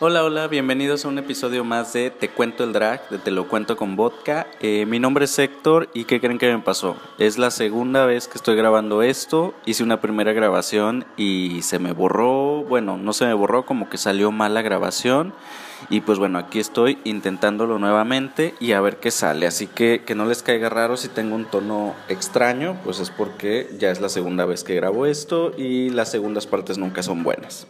Hola, hola, bienvenidos a un episodio más de Te Cuento el Drag, de Te lo cuento con vodka. Eh, mi nombre es Héctor y ¿qué creen que me pasó? Es la segunda vez que estoy grabando esto, hice una primera grabación y se me borró, bueno, no se me borró, como que salió mal la grabación. Y pues bueno, aquí estoy intentándolo nuevamente y a ver qué sale. Así que que no les caiga raro si tengo un tono extraño, pues es porque ya es la segunda vez que grabo esto y las segundas partes nunca son buenas.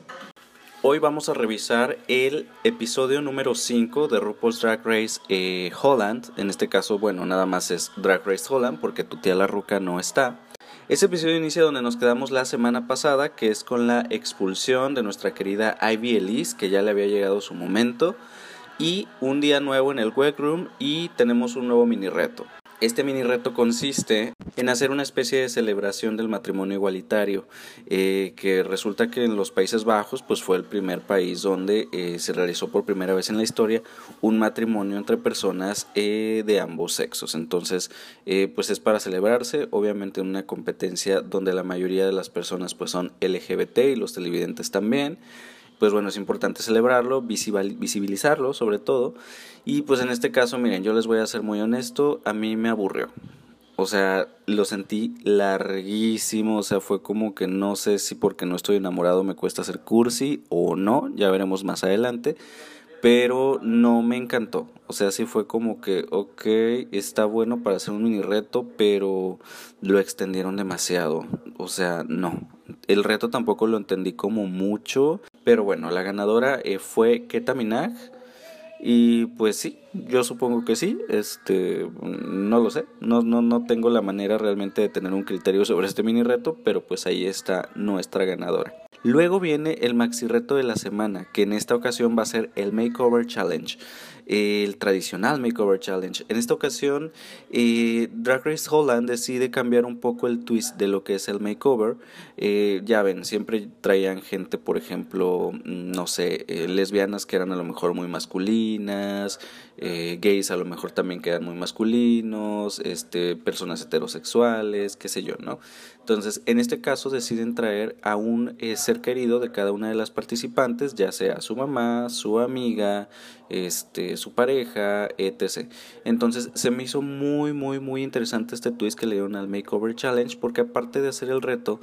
Hoy vamos a revisar el episodio número 5 de RuPaul's Drag Race eh, Holland. En este caso, bueno, nada más es Drag Race Holland porque tu tía la ruca no está. Ese episodio inicia donde nos quedamos la semana pasada, que es con la expulsión de nuestra querida Ivy Elise, que ya le había llegado su momento, y un día nuevo en el room y tenemos un nuevo mini reto. Este mini reto consiste en hacer una especie de celebración del matrimonio igualitario, eh, que resulta que en los Países Bajos pues fue el primer país donde eh, se realizó por primera vez en la historia un matrimonio entre personas eh, de ambos sexos. Entonces pues es para celebrarse, obviamente en una competencia donde la mayoría de las personas pues son LGBT y los televidentes también pues bueno, es importante celebrarlo, visibilizarlo sobre todo. Y pues en este caso, miren, yo les voy a ser muy honesto, a mí me aburrió. O sea, lo sentí larguísimo, o sea, fue como que no sé si porque no estoy enamorado me cuesta hacer cursi o no, ya veremos más adelante, pero no me encantó. O sea, sí fue como que, ok, está bueno para hacer un mini reto, pero lo extendieron demasiado. O sea, no. El reto tampoco lo entendí como mucho, pero bueno, la ganadora eh, fue Keta Minaj. Y pues sí, yo supongo que sí, este, no lo sé, no, no, no tengo la manera realmente de tener un criterio sobre este mini reto, pero pues ahí está nuestra ganadora. Luego viene el maxi reto de la semana, que en esta ocasión va a ser el Makeover Challenge el tradicional Makeover Challenge. En esta ocasión, eh, Drag Race Holland decide cambiar un poco el twist de lo que es el makeover. Eh, ya ven, siempre traían gente, por ejemplo, mm, no sé, eh, lesbianas que eran a lo mejor muy masculinas, gays a lo mejor también que eran muy masculinos, este, personas heterosexuales, qué sé yo, ¿no? Entonces, en este caso deciden traer a un ser querido de cada una de las participantes, ya sea su mamá, su amiga, este, su pareja, etc. Entonces se me hizo muy, muy, muy interesante este twist que le dieron al Makeover Challenge porque aparte de hacer el reto,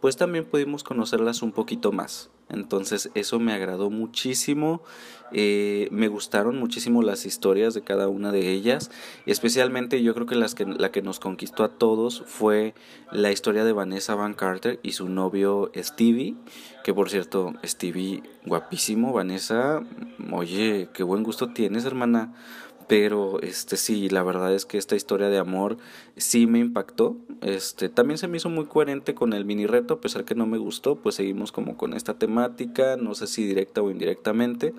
pues también pudimos conocerlas un poquito más. Entonces eso me agradó muchísimo, eh, me gustaron muchísimo las historias de cada una de ellas, especialmente yo creo que, las que la que nos conquistó a todos fue la historia de Vanessa Van Carter y su novio Stevie, que por cierto, Stevie guapísimo, Vanessa, oye, qué buen gusto tienes hermana, pero este sí, la verdad es que esta historia de amor sí me impactó. Este también se me hizo muy coherente con el mini reto, a pesar que no me gustó, pues seguimos como con esta temática, no sé si directa o indirectamente,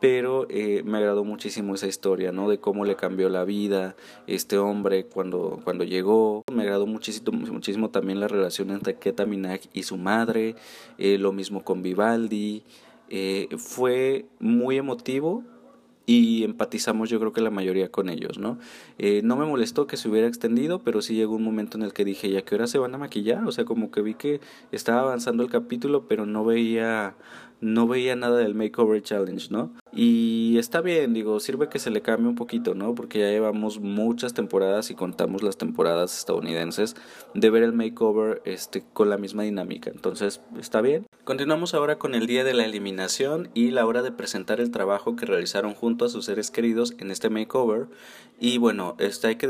pero eh, me agradó muchísimo esa historia, ¿no? De cómo le cambió la vida este hombre cuando, cuando llegó. Me agradó muchísimo, muchísimo también la relación entre Keta Minaj y su madre, eh, lo mismo con Vivaldi. Eh, fue muy emotivo, y empatizamos yo creo que la mayoría con ellos, ¿no? Eh, no me molestó que se hubiera extendido, pero sí llegó un momento en el que dije, ¿ya qué hora se van a maquillar? O sea, como que vi que estaba avanzando el capítulo, pero no veía no veía nada del Makeover Challenge, ¿no? Y está bien, digo, sirve que se le cambie un poquito, ¿no? Porque ya llevamos muchas temporadas y contamos las temporadas estadounidenses de ver el makeover este, con la misma dinámica. Entonces, está bien. Continuamos ahora con el día de la eliminación y la hora de presentar el trabajo que realizaron junto a sus seres queridos en este makeover. Y bueno, este hay que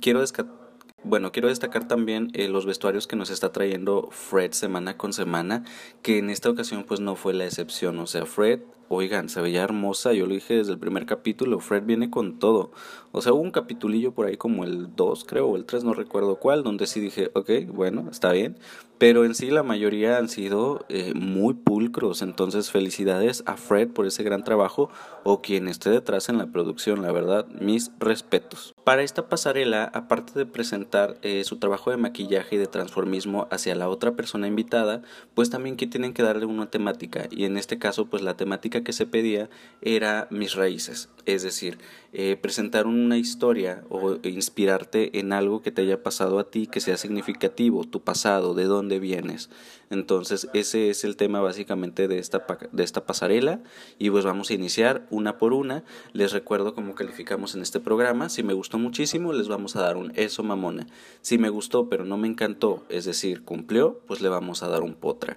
quiero descartar bueno, quiero destacar también eh, los vestuarios que nos está trayendo Fred semana con semana, que en esta ocasión pues no fue la excepción. O sea, Fred, oigan, se veía hermosa, yo lo dije desde el primer capítulo, Fred viene con todo. O sea, hubo un capitulillo por ahí como el 2 creo, o el 3, no recuerdo cuál, donde sí dije, ok, bueno, está bien. Pero en sí la mayoría han sido eh, muy pulcros, entonces felicidades a Fred por ese gran trabajo o quien esté detrás en la producción, la verdad, mis respetos. Para esta pasarela, aparte de presentar eh, su trabajo de maquillaje y de transformismo hacia la otra persona invitada, pues también que tienen que darle una temática y en este caso pues la temática que se pedía era mis raíces, es decir, eh, presentar una historia o inspirarte en algo que te haya pasado a ti que sea significativo, tu pasado, de dónde vienes. Entonces ese es el tema básicamente de esta, de esta pasarela y pues vamos a iniciar una por una. Les recuerdo cómo calificamos en este programa. Si me gustó muchísimo les vamos a dar un eso mamona. Si me gustó pero no me encantó, es decir, cumplió, pues le vamos a dar un potra.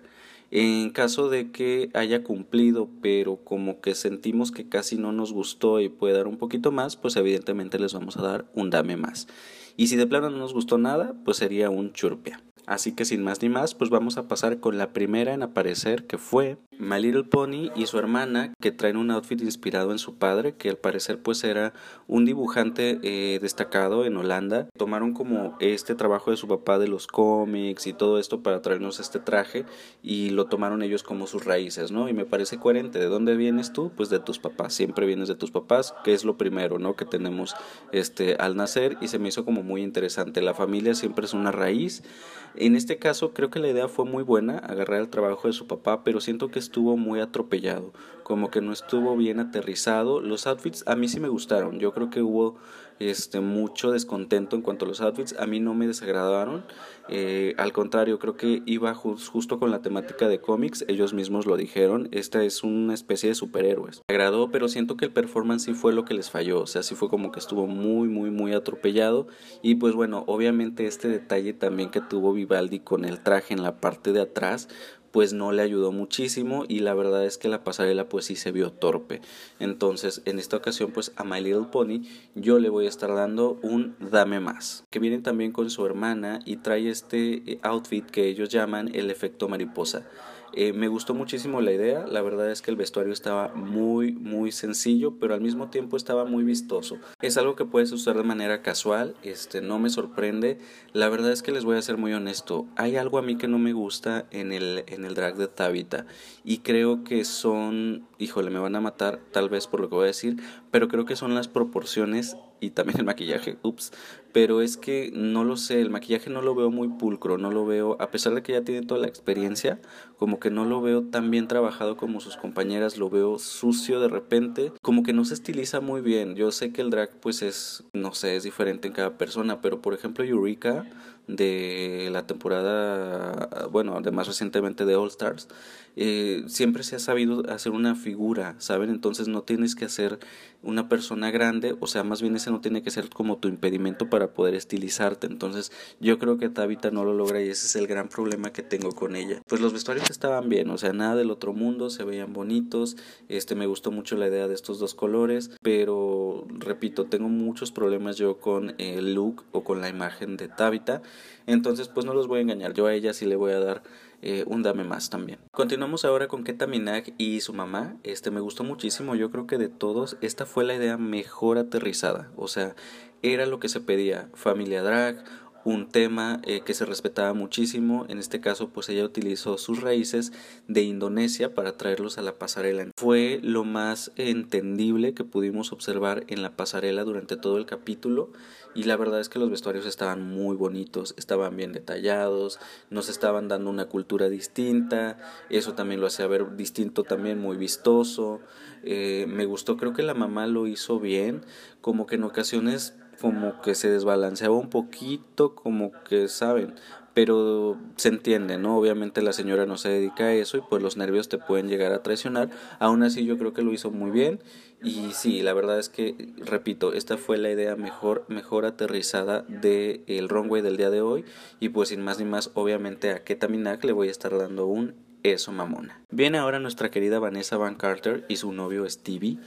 En caso de que haya cumplido, pero como que sentimos que casi no nos gustó y puede dar un poquito más, pues evidentemente les vamos a dar un dame más. Y si de plano no nos gustó nada, pues sería un churpia. Así que sin más ni más, pues vamos a pasar con la primera en aparecer, que fue My Little Pony y su hermana, que traen un outfit inspirado en su padre, que al parecer pues era un dibujante eh, destacado en Holanda. Tomaron como este trabajo de su papá de los cómics y todo esto para traernos este traje y lo tomaron ellos como sus raíces, ¿no? Y me parece coherente. ¿De dónde vienes tú? Pues de tus papás. Siempre vienes de tus papás, que es lo primero, ¿no? Que tenemos este al nacer y se me hizo como muy interesante. La familia siempre es una raíz en este caso creo que la idea fue muy buena, agarrar el trabajo de su papá, pero siento que estuvo muy atropellado, como que no estuvo bien aterrizado. Los outfits a mí sí me gustaron, yo creo que hubo este, mucho descontento en cuanto a los outfits. A mí no me desagradaron. Eh, al contrario, creo que iba justo con la temática de cómics. Ellos mismos lo dijeron. Esta es una especie de superhéroes. Me agradó, pero siento que el performance sí fue lo que les falló. O sea, sí fue como que estuvo muy, muy, muy atropellado. Y pues bueno, obviamente este detalle también que tuvo Vivaldi con el traje en la parte de atrás pues no le ayudó muchísimo y la verdad es que la pasarela pues sí se vio torpe. Entonces en esta ocasión pues a My Little Pony yo le voy a estar dando un dame más. Que viene también con su hermana y trae este eh, outfit que ellos llaman el efecto mariposa. Eh, me gustó muchísimo la idea, la verdad es que el vestuario estaba muy muy sencillo, pero al mismo tiempo estaba muy vistoso. Es algo que puedes usar de manera casual, este no me sorprende. La verdad es que les voy a ser muy honesto, hay algo a mí que no me gusta en el en el drag de Tabitha y creo que son, híjole, me van a matar tal vez por lo que voy a decir, pero creo que son las proporciones y también el maquillaje, ups, pero es que no lo sé, el maquillaje no lo veo muy pulcro, no lo veo, a pesar de que ya tiene toda la experiencia, como que no lo veo tan bien trabajado como sus compañeras, lo veo sucio de repente, como que no se estiliza muy bien. Yo sé que el drag pues es, no sé, es diferente en cada persona, pero por ejemplo Eureka de la temporada, bueno, de más recientemente de All Stars, eh, siempre se ha sabido hacer una figura, ¿saben? Entonces no tienes que hacer una persona grande, o sea, más bien ese no tiene que ser como tu impedimento para poder estilizarte. Entonces yo creo que Tabitha no lo logra y ese es el gran problema que tengo con ella. Pues los vestuarios estaban bien, o sea, nada del otro mundo, se veían bonitos, este me gustó mucho la idea de estos dos colores, pero repito, tengo muchos problemas yo con el look o con la imagen de Tabitha. Entonces, pues no los voy a engañar, yo a ella sí le voy a dar eh, un dame más también. Continuamos ahora con Keta Minaj y su mamá. Este me gustó muchísimo, yo creo que de todos esta fue la idea mejor aterrizada, o sea, era lo que se pedía, familia drag, un tema eh, que se respetaba muchísimo. En este caso, pues ella utilizó sus raíces de Indonesia para traerlos a la pasarela. Fue lo más entendible que pudimos observar en la pasarela durante todo el capítulo y la verdad es que los vestuarios estaban muy bonitos, estaban bien detallados, nos estaban dando una cultura distinta, eso también lo hacía ver distinto también, muy vistoso. Eh, me gustó, creo que la mamá lo hizo bien, como que en ocasiones como que se desbalanceaba un poquito, como que saben, pero se entiende, ¿no? Obviamente la señora no se dedica a eso y pues los nervios te pueden llegar a traicionar. Aún así yo creo que lo hizo muy bien y sí, la verdad es que, repito, esta fue la idea mejor, mejor aterrizada del el runway del día de hoy y pues sin más ni más, obviamente a Ketaminak le voy a estar dando un eso mamona. Viene ahora nuestra querida Vanessa Van Carter y su novio Stevie.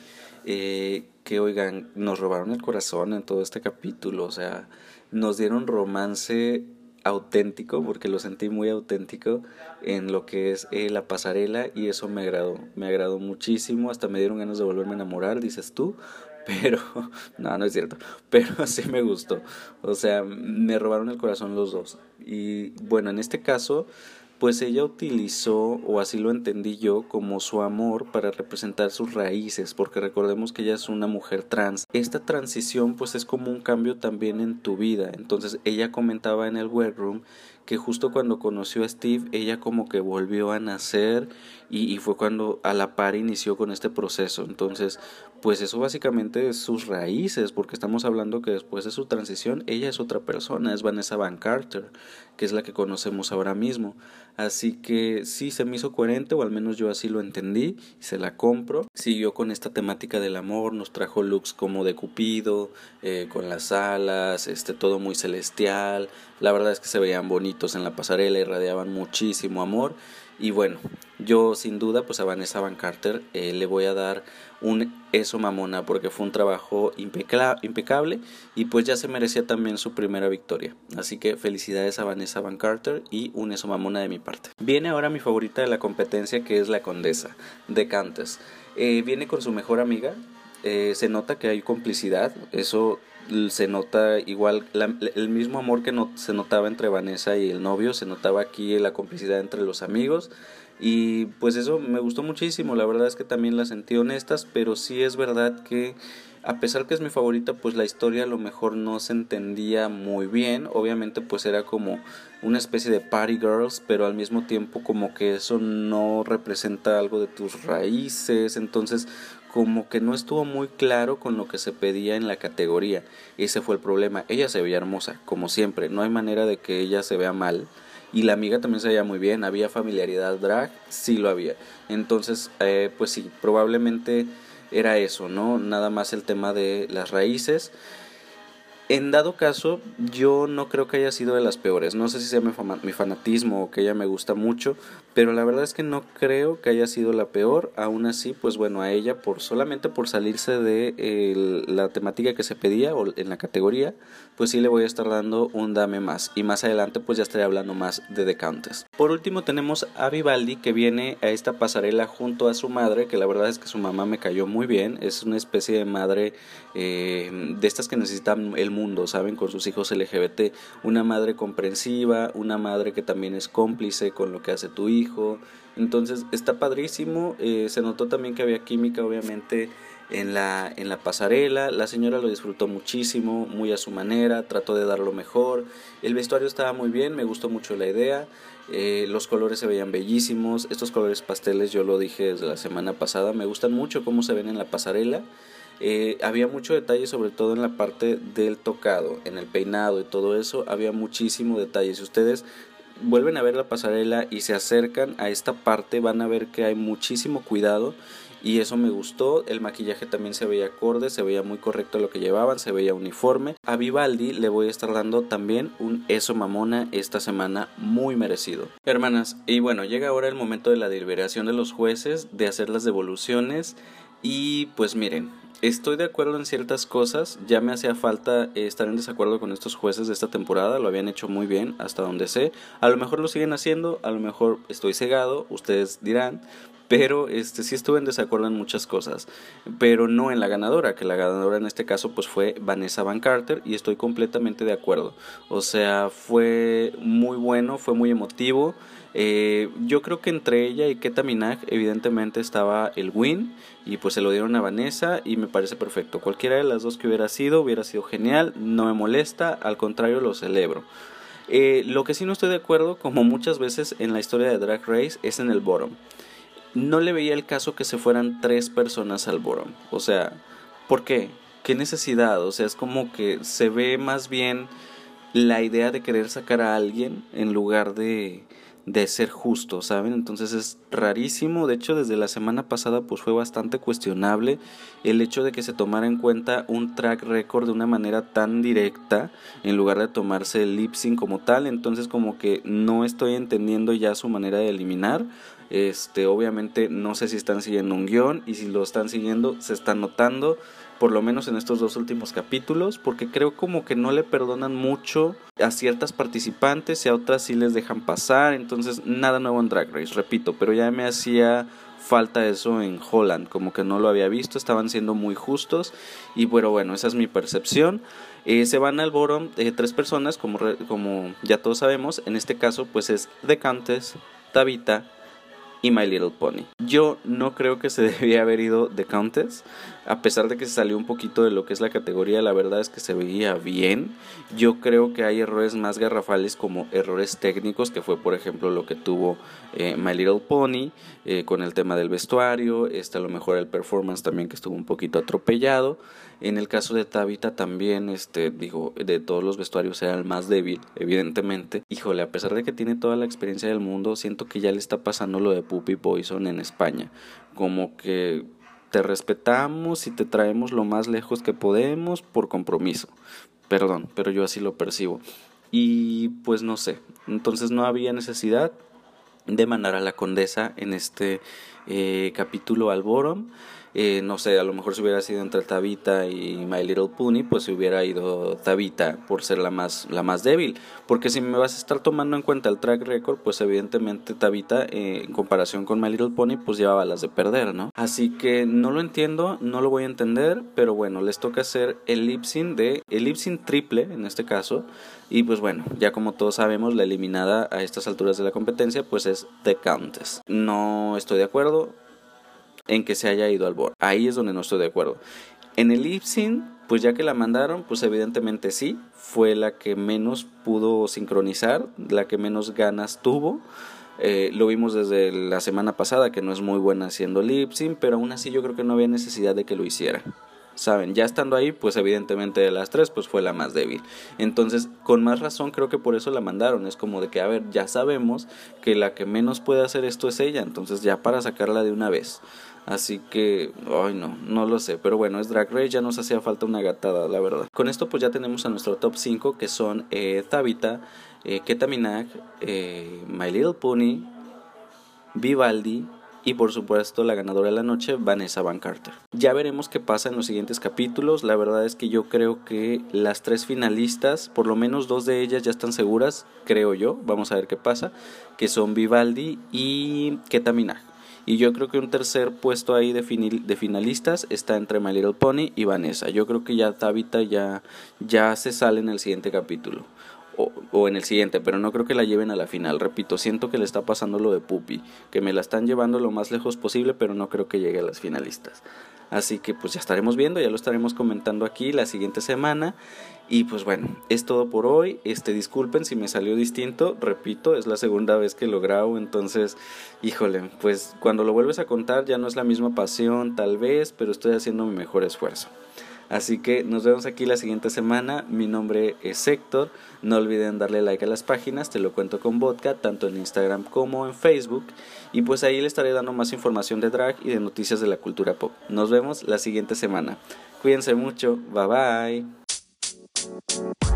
Eh, que oigan, nos robaron el corazón en todo este capítulo, o sea, nos dieron romance auténtico, porque lo sentí muy auténtico en lo que es eh, la pasarela y eso me agradó, me agradó muchísimo, hasta me dieron ganas de volverme a enamorar, dices tú, pero no, no es cierto, pero sí me gustó, o sea, me robaron el corazón los dos y bueno, en este caso pues ella utilizó, o así lo entendí yo, como su amor para representar sus raíces, porque recordemos que ella es una mujer trans. Esta transición pues es como un cambio también en tu vida. Entonces ella comentaba en el webroom que justo cuando conoció a Steve, ella como que volvió a nacer y, y, fue cuando a la par inició con este proceso. Entonces, pues eso básicamente es sus raíces, porque estamos hablando que después de su transición, ella es otra persona, es Vanessa Van Carter, que es la que conocemos ahora mismo. Así que sí se me hizo coherente, o al menos yo así lo entendí, y se la compro. Siguió con esta temática del amor, nos trajo looks como de Cupido, eh, con las alas, este, todo muy celestial. La verdad es que se veían bonitos en la pasarela, irradiaban muchísimo amor. Y bueno, yo sin duda pues a Vanessa Van Carter eh, le voy a dar un eso mamona porque fue un trabajo impecable y pues ya se merecía también su primera victoria. Así que felicidades a Vanessa Van Carter y un eso mamona de mi parte. Viene ahora mi favorita de la competencia que es la condesa de Cantes. Eh, viene con su mejor amiga. Eh, se nota que hay complicidad. Eso se nota igual el mismo amor que no, se notaba entre Vanessa y el novio, se notaba aquí la complicidad entre los amigos y pues eso me gustó muchísimo, la verdad es que también las sentí honestas, pero sí es verdad que a pesar que es mi favorita, pues la historia a lo mejor no se entendía muy bien, obviamente pues era como una especie de party girls, pero al mismo tiempo como que eso no representa algo de tus raíces, entonces como que no estuvo muy claro con lo que se pedía en la categoría. Ese fue el problema. Ella se veía hermosa, como siempre. No hay manera de que ella se vea mal. Y la amiga también se veía muy bien. ¿Había familiaridad drag? Sí lo había. Entonces, eh, pues sí, probablemente era eso, ¿no? Nada más el tema de las raíces. En dado caso, yo no creo que haya sido de las peores. No sé si sea mi, fanatismo o que ella me gusta mucho, pero la verdad es que no creo que haya sido la peor. Aún así, pues bueno, a ella por solamente por salirse de la temática que se pedía o en la categoría, pues sí le voy a estar dando un dame más. Y más adelante, pues ya estaré hablando más de The Countess. Por último, tenemos a Vivaldi que viene a esta pasarela junto a su madre, que la verdad es que su mamá me cayó muy bien. Es una especie de madre eh, de estas que necesitan el mundo, ¿saben? Con sus hijos LGBT, una madre comprensiva, una madre que también es cómplice con lo que hace tu hijo. Entonces está padrísimo, eh, se notó también que había química obviamente en la, en la pasarela, la señora lo disfrutó muchísimo, muy a su manera, trató de dar lo mejor, el vestuario estaba muy bien, me gustó mucho la idea, eh, los colores se veían bellísimos, estos colores pasteles yo lo dije desde la semana pasada, me gustan mucho cómo se ven en la pasarela, eh, había mucho detalle sobre todo en la parte del tocado, en el peinado y todo eso, había muchísimo detalle. Si ustedes vuelven a ver la pasarela y se acercan a esta parte, van a ver que hay muchísimo cuidado y eso me gustó. El maquillaje también se veía acorde, se veía muy correcto lo que llevaban, se veía uniforme. A Vivaldi le voy a estar dando también un eso mamona esta semana muy merecido. Hermanas, y bueno, llega ahora el momento de la deliberación de los jueces, de hacer las devoluciones y pues miren, Estoy de acuerdo en ciertas cosas, ya me hacía falta estar en desacuerdo con estos jueces de esta temporada, lo habían hecho muy bien hasta donde sé, a lo mejor lo siguen haciendo, a lo mejor estoy cegado, ustedes dirán, pero este sí estuve en desacuerdo en muchas cosas, pero no en la ganadora, que la ganadora en este caso pues fue Vanessa Van Carter y estoy completamente de acuerdo. O sea, fue muy bueno, fue muy emotivo. Eh, yo creo que entre ella y Keta Minaj evidentemente estaba el win y pues se lo dieron a Vanessa y me parece perfecto. Cualquiera de las dos que hubiera sido hubiera sido genial, no me molesta, al contrario lo celebro. Eh, lo que sí no estoy de acuerdo, como muchas veces en la historia de Drag Race, es en el bottom. No le veía el caso que se fueran tres personas al bottom. O sea, ¿por qué? ¿Qué necesidad? O sea, es como que se ve más bien la idea de querer sacar a alguien en lugar de de ser justo, ¿saben? Entonces es rarísimo, de hecho desde la semana pasada pues fue bastante cuestionable el hecho de que se tomara en cuenta un track record de una manera tan directa en lugar de tomarse el lip sync como tal, entonces como que no estoy entendiendo ya su manera de eliminar, este obviamente no sé si están siguiendo un guion y si lo están siguiendo se están notando por lo menos en estos dos últimos capítulos, porque creo como que no le perdonan mucho a ciertas participantes y a otras sí les dejan pasar, entonces nada nuevo en Drag Race, repito, pero ya me hacía falta eso en Holland, como que no lo había visto, estaban siendo muy justos y bueno, bueno, esa es mi percepción. Eh, se van al bottom eh, tres personas, como, como ya todos sabemos, en este caso pues es The Countess, Tabitha y My Little Pony. Yo no creo que se debía haber ido The Countess, a pesar de que se salió un poquito de lo que es la categoría, la verdad es que se veía bien. Yo creo que hay errores más garrafales como errores técnicos, que fue por ejemplo lo que tuvo eh, My Little Pony eh, con el tema del vestuario, este a lo mejor el performance también que estuvo un poquito atropellado. En el caso de Tabitha también, este, digo, de todos los vestuarios era el más débil, evidentemente. Híjole, a pesar de que tiene toda la experiencia del mundo, siento que ya le está pasando lo de Puppy Poison en España. Como que te respetamos y te traemos lo más lejos que podemos por compromiso. Perdón, pero yo así lo percibo. Y pues no sé, entonces no había necesidad de mandar a la condesa en este eh, capítulo al Borom. Eh, no sé, a lo mejor si hubiera sido entre Tabita y My Little Pony, pues se hubiera ido Tabita por ser la más, la más débil. Porque si me vas a estar tomando en cuenta el track record, pues evidentemente Tabita, eh, en comparación con My Little Pony, pues llevaba las de perder, ¿no? Así que no lo entiendo, no lo voy a entender, pero bueno, les toca hacer el lip de, el lip triple en este caso. Y pues bueno, ya como todos sabemos, la eliminada a estas alturas de la competencia, pues es The Countess. No estoy de acuerdo en que se haya ido al board. Ahí es donde no estoy de acuerdo. En el lip pues ya que la mandaron, pues evidentemente sí, fue la que menos pudo sincronizar, la que menos ganas tuvo. Eh, lo vimos desde la semana pasada, que no es muy buena haciendo lip pero aún así yo creo que no había necesidad de que lo hiciera. Saben, ya estando ahí, pues evidentemente de las tres, pues fue la más débil. Entonces, con más razón, creo que por eso la mandaron. Es como de que, a ver, ya sabemos que la que menos puede hacer esto es ella, entonces ya para sacarla de una vez. Así que, ay no, no lo sé. Pero bueno, es Drag Race, ya nos hacía falta una gatada, la verdad. Con esto pues ya tenemos a nuestro top 5 que son eh, Tabitha, eh, Ketaminag, eh, My Little Pony, Vivaldi, y por supuesto la ganadora de la noche, Vanessa Van Carter. Ya veremos qué pasa en los siguientes capítulos. La verdad es que yo creo que las tres finalistas, por lo menos dos de ellas ya están seguras, creo yo. Vamos a ver qué pasa. Que son Vivaldi y Ketaminag. Y yo creo que un tercer puesto ahí de, finalistas está entre My Little Pony y Vanessa. Yo creo que ya Tabitha ya, ya se sale en el siguiente capítulo. O, en el siguiente, pero no creo que la lleven a la final. Repito, siento que le está pasando lo de Puppy, que me la están llevando lo más lejos posible, pero no creo que llegue a las finalistas. Así que pues ya estaremos viendo, ya lo estaremos comentando aquí la siguiente semana. Y pues bueno, es todo por hoy. Este, disculpen si me salió distinto. Repito, es la segunda vez que lo grabo. Entonces, híjole, pues cuando lo vuelves a contar ya no es la misma pasión, tal vez, pero estoy haciendo mi mejor esfuerzo. Así que nos vemos aquí la siguiente semana. Mi nombre es Héctor. No olviden darle like a las páginas, te lo cuento con vodka, tanto en Instagram como en Facebook. Y pues ahí les estaré dando más información de drag y de noticias de la cultura pop. Nos vemos la siguiente semana. Cuídense mucho. Bye bye.